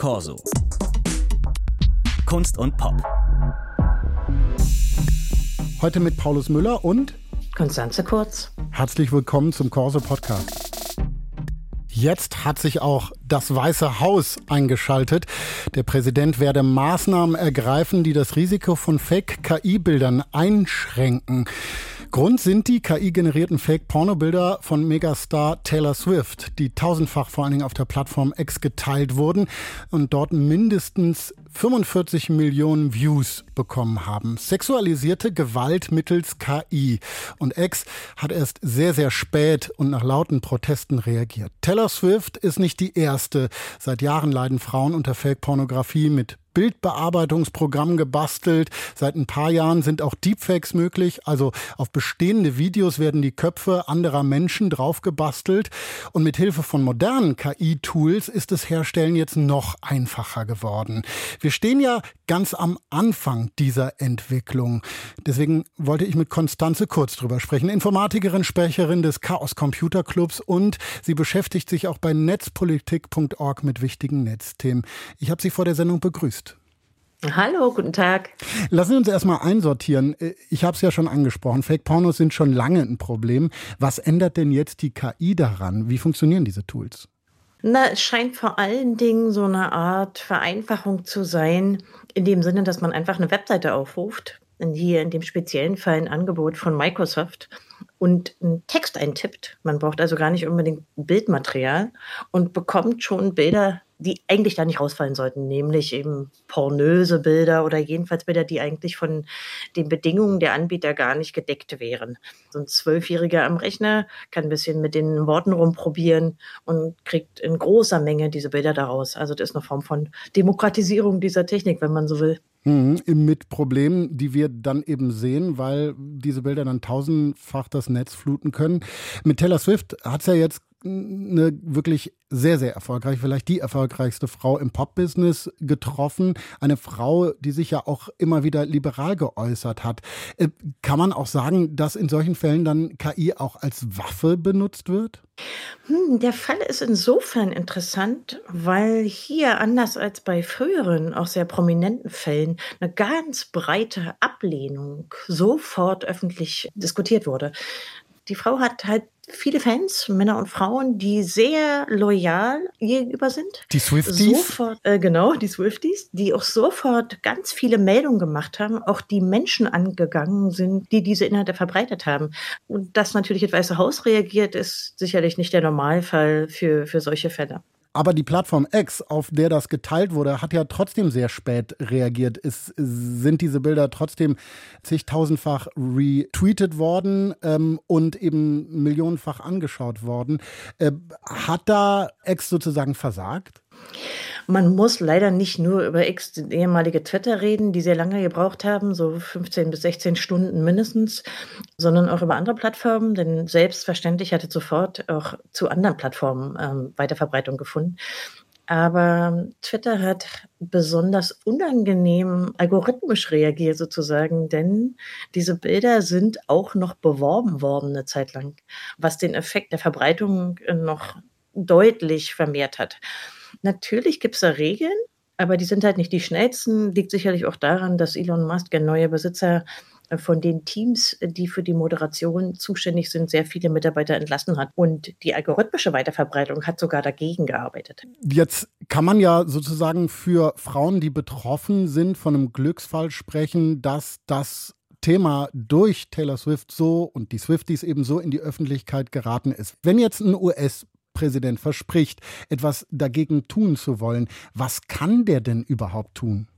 Corso. Kunst und Pop. Heute mit Paulus Müller und Konstanze Kurz. Herzlich willkommen zum Corso Podcast. Jetzt hat sich auch das Weiße Haus eingeschaltet. Der Präsident werde Maßnahmen ergreifen, die das Risiko von Fake-KI-Bildern einschränken. Grund sind die KI-generierten Fake-Pornobilder von Megastar Taylor Swift, die tausendfach vor allen Dingen auf der Plattform X geteilt wurden und dort mindestens 45 Millionen Views bekommen haben. Sexualisierte Gewalt mittels KI. Und X hat erst sehr, sehr spät und nach lauten Protesten reagiert. Taylor Swift ist nicht die erste. Seit Jahren leiden Frauen unter Fake-Pornografie mit Bildbearbeitungsprogramm gebastelt. Seit ein paar Jahren sind auch Deepfakes möglich. Also auf bestehende Videos werden die Köpfe anderer Menschen drauf gebastelt. Und mit Hilfe von modernen KI-Tools ist das Herstellen jetzt noch einfacher geworden. Wir stehen ja ganz am Anfang dieser Entwicklung. Deswegen wollte ich mit Konstanze Kurz drüber sprechen. Informatikerin, Sprecherin des Chaos Computer Clubs und sie beschäftigt sich auch bei netzpolitik.org mit wichtigen Netzthemen. Ich habe sie vor der Sendung begrüßt. Hallo, guten Tag. Lassen Sie uns erstmal einsortieren. Ich habe es ja schon angesprochen. Fake-Pornos sind schon lange ein Problem. Was ändert denn jetzt die KI daran? Wie funktionieren diese Tools? Na, es scheint vor allen Dingen so eine Art Vereinfachung zu sein, in dem Sinne, dass man einfach eine Webseite aufruft, hier in dem speziellen Fall ein Angebot von Microsoft und einen Text eintippt. Man braucht also gar nicht unbedingt Bildmaterial und bekommt schon Bilder die eigentlich da nicht rausfallen sollten, nämlich eben pornöse Bilder oder jedenfalls Bilder, die eigentlich von den Bedingungen der Anbieter gar nicht gedeckt wären. So ein Zwölfjähriger am Rechner kann ein bisschen mit den Worten rumprobieren und kriegt in großer Menge diese Bilder daraus. Also das ist eine Form von Demokratisierung dieser Technik, wenn man so will. Mhm, mit Problemen, die wir dann eben sehen, weil diese Bilder dann tausendfach das Netz fluten können. Mit Taylor Swift hat es ja jetzt eine wirklich sehr, sehr erfolgreich, vielleicht die erfolgreichste Frau im Pop-Business getroffen. Eine Frau, die sich ja auch immer wieder liberal geäußert hat. Äh, kann man auch sagen, dass in solchen Fällen dann KI auch als Waffe benutzt wird? Hm, der Fall ist insofern interessant, weil hier, anders als bei früheren, auch sehr prominenten Fällen, eine ganz breite Ablehnung sofort öffentlich diskutiert wurde. Die Frau hat halt viele Fans, Männer und Frauen, die sehr loyal gegenüber sind. Die Swifties? Sofort, äh, genau, die Swifties, die auch sofort ganz viele Meldungen gemacht haben, auch die Menschen angegangen sind, die diese Inhalte verbreitet haben. Und dass natürlich das Weiße Haus reagiert, ist sicherlich nicht der Normalfall für, für solche Fälle. Aber die Plattform X, auf der das geteilt wurde, hat ja trotzdem sehr spät reagiert. Es sind diese Bilder trotzdem zigtausendfach retweetet worden ähm, und eben millionenfach angeschaut worden. Äh, hat da X sozusagen versagt? Man muss leider nicht nur über X, den ehemalige Twitter reden, die sehr lange gebraucht haben, so 15 bis 16 Stunden mindestens, sondern auch über andere Plattformen, denn selbstverständlich hatte sofort auch zu anderen Plattformen ähm, Weiterverbreitung gefunden. Aber Twitter hat besonders unangenehm algorithmisch reagiert sozusagen, denn diese Bilder sind auch noch beworben worden eine Zeit lang, was den Effekt der Verbreitung noch deutlich vermehrt hat. Natürlich gibt es da Regeln, aber die sind halt nicht die schnellsten. Liegt sicherlich auch daran, dass Elon Musk, der neue Besitzer äh, von den Teams, die für die Moderation zuständig sind, sehr viele Mitarbeiter entlassen hat. Und die algorithmische Weiterverbreitung hat sogar dagegen gearbeitet. Jetzt kann man ja sozusagen für Frauen, die betroffen sind, von einem Glücksfall sprechen, dass das Thema durch Taylor Swift so und die Swifties eben so in die Öffentlichkeit geraten ist. Wenn jetzt ein US Präsident verspricht, etwas dagegen tun zu wollen, was kann der denn überhaupt tun?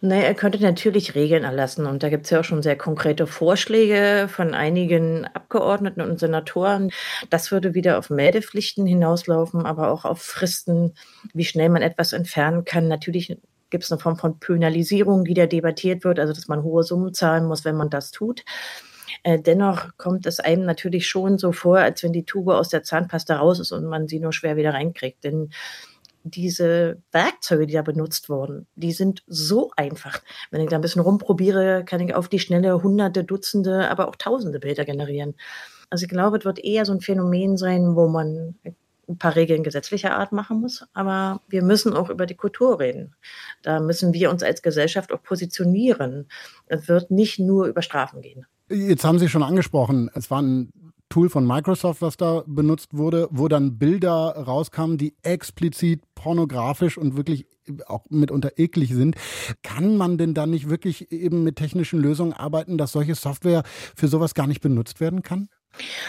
Naja, er könnte natürlich Regeln erlassen und da gibt es ja auch schon sehr konkrete Vorschläge von einigen Abgeordneten und Senatoren. Das würde wieder auf Meldepflichten hinauslaufen, aber auch auf Fristen, wie schnell man etwas entfernen kann. Natürlich gibt es eine Form von Penalisierung, die da debattiert wird, also dass man hohe Summen zahlen muss, wenn man das tut. Äh, dennoch kommt es einem natürlich schon so vor, als wenn die Tube aus der Zahnpasta raus ist und man sie nur schwer wieder reinkriegt. Denn diese Werkzeuge, die da benutzt wurden, die sind so einfach. Wenn ich da ein bisschen rumprobiere, kann ich auf die schnelle hunderte, Dutzende, aber auch tausende Bilder generieren. Also ich glaube, es wird eher so ein Phänomen sein, wo man ein paar Regeln gesetzlicher Art machen muss, aber wir müssen auch über die Kultur reden. Da müssen wir uns als Gesellschaft auch positionieren. Es wird nicht nur über Strafen gehen. Jetzt haben Sie schon angesprochen, es war ein Tool von Microsoft, was da benutzt wurde, wo dann Bilder rauskamen, die explizit pornografisch und wirklich auch mitunter eklig sind. Kann man denn da nicht wirklich eben mit technischen Lösungen arbeiten, dass solche Software für sowas gar nicht benutzt werden kann?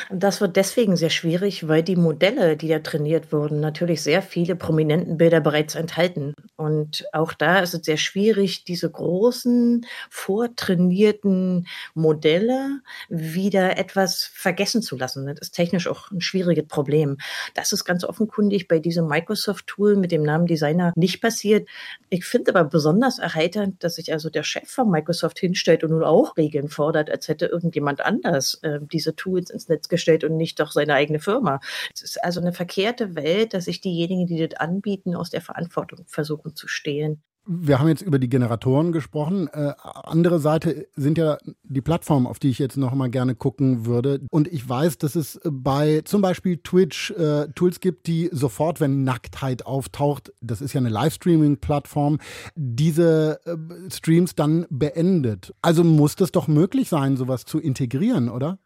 Das wird deswegen sehr schwierig, weil die Modelle, die da trainiert wurden, natürlich sehr viele prominenten Bilder bereits enthalten. Und auch da ist es sehr schwierig, diese großen, vortrainierten Modelle wieder etwas vergessen zu lassen. Das ist technisch auch ein schwieriges Problem. Das ist ganz offenkundig bei diesem Microsoft-Tool mit dem Namen Designer nicht passiert. Ich finde aber besonders erheiternd, dass sich also der Chef von Microsoft hinstellt und nun auch Regeln fordert, als hätte irgendjemand anders äh, diese Tools ins Netz gestellt und nicht doch seine eigene Firma. Es ist also eine verkehrte Welt, dass sich diejenigen, die das anbieten, aus der Verantwortung versuchen zu stehlen. Wir haben jetzt über die Generatoren gesprochen. Äh, andere Seite sind ja die Plattformen, auf die ich jetzt noch mal gerne gucken würde. Und ich weiß, dass es bei zum Beispiel Twitch äh, Tools gibt, die sofort, wenn Nacktheit auftaucht, das ist ja eine Livestreaming-Plattform, diese äh, Streams dann beendet. Also muss das doch möglich sein, sowas zu integrieren, oder?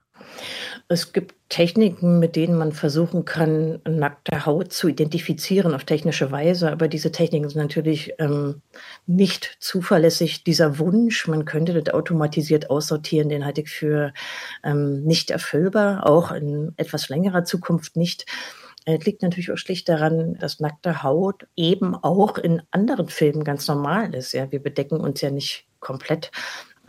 Es gibt Techniken, mit denen man versuchen kann, nackte Haut zu identifizieren auf technische Weise, aber diese Techniken sind natürlich ähm, nicht zuverlässig. Dieser Wunsch, man könnte das automatisiert aussortieren, den halte ich für ähm, nicht erfüllbar, auch in etwas längerer Zukunft nicht. Es liegt natürlich auch schlicht daran, dass nackte Haut eben auch in anderen Filmen ganz normal ist. Ja, wir bedecken uns ja nicht komplett.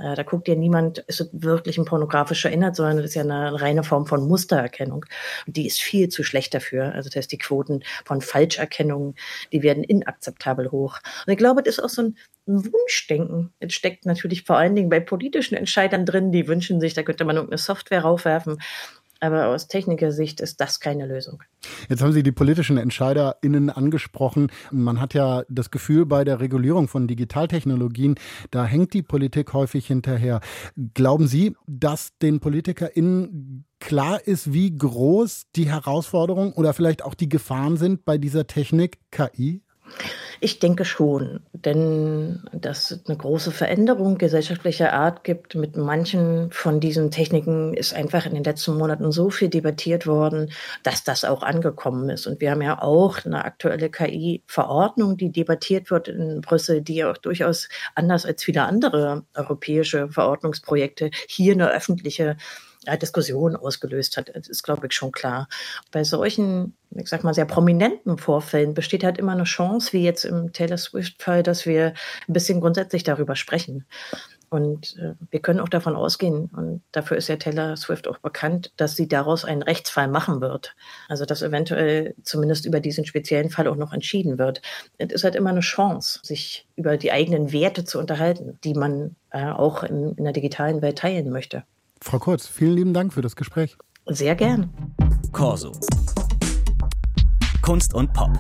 Äh, da guckt ja niemand, ist wirklich ein pornografischer Inhalt, sondern es ist ja eine reine Form von Mustererkennung. Und die ist viel zu schlecht dafür. Also das heißt, die Quoten von Falscherkennungen, die werden inakzeptabel hoch. Und ich glaube, das ist auch so ein Wunschdenken. Es steckt natürlich vor allen Dingen bei politischen Entscheidern drin, die wünschen sich, da könnte man irgendeine Software raufwerfen. Aber aus Technikersicht ist das keine Lösung. Jetzt haben Sie die politischen EntscheiderInnen angesprochen. Man hat ja das Gefühl, bei der Regulierung von Digitaltechnologien, da hängt die Politik häufig hinterher. Glauben Sie, dass den PolitikerInnen klar ist, wie groß die Herausforderungen oder vielleicht auch die Gefahren sind bei dieser Technik KI? Ich denke schon, denn dass es eine große Veränderung gesellschaftlicher Art gibt mit manchen von diesen Techniken, ist einfach in den letzten Monaten so viel debattiert worden, dass das auch angekommen ist. Und wir haben ja auch eine aktuelle KI-Verordnung, die debattiert wird in Brüssel, die auch durchaus anders als viele andere europäische Verordnungsprojekte hier eine öffentliche Diskussion ausgelöst hat. Das ist, glaube ich, schon klar. Bei solchen, ich sag mal, sehr prominenten Vorfällen besteht halt immer eine Chance, wie jetzt im Taylor Swift-Fall, dass wir ein bisschen grundsätzlich darüber sprechen. Und äh, wir können auch davon ausgehen, und dafür ist ja Taylor Swift auch bekannt, dass sie daraus einen Rechtsfall machen wird. Also dass eventuell zumindest über diesen speziellen Fall auch noch entschieden wird. Es ist halt immer eine Chance, sich über die eigenen Werte zu unterhalten, die man äh, auch in, in der digitalen Welt teilen möchte. Frau Kurz, vielen lieben Dank für das Gespräch. Sehr gern. Corso. Kunst und Pop.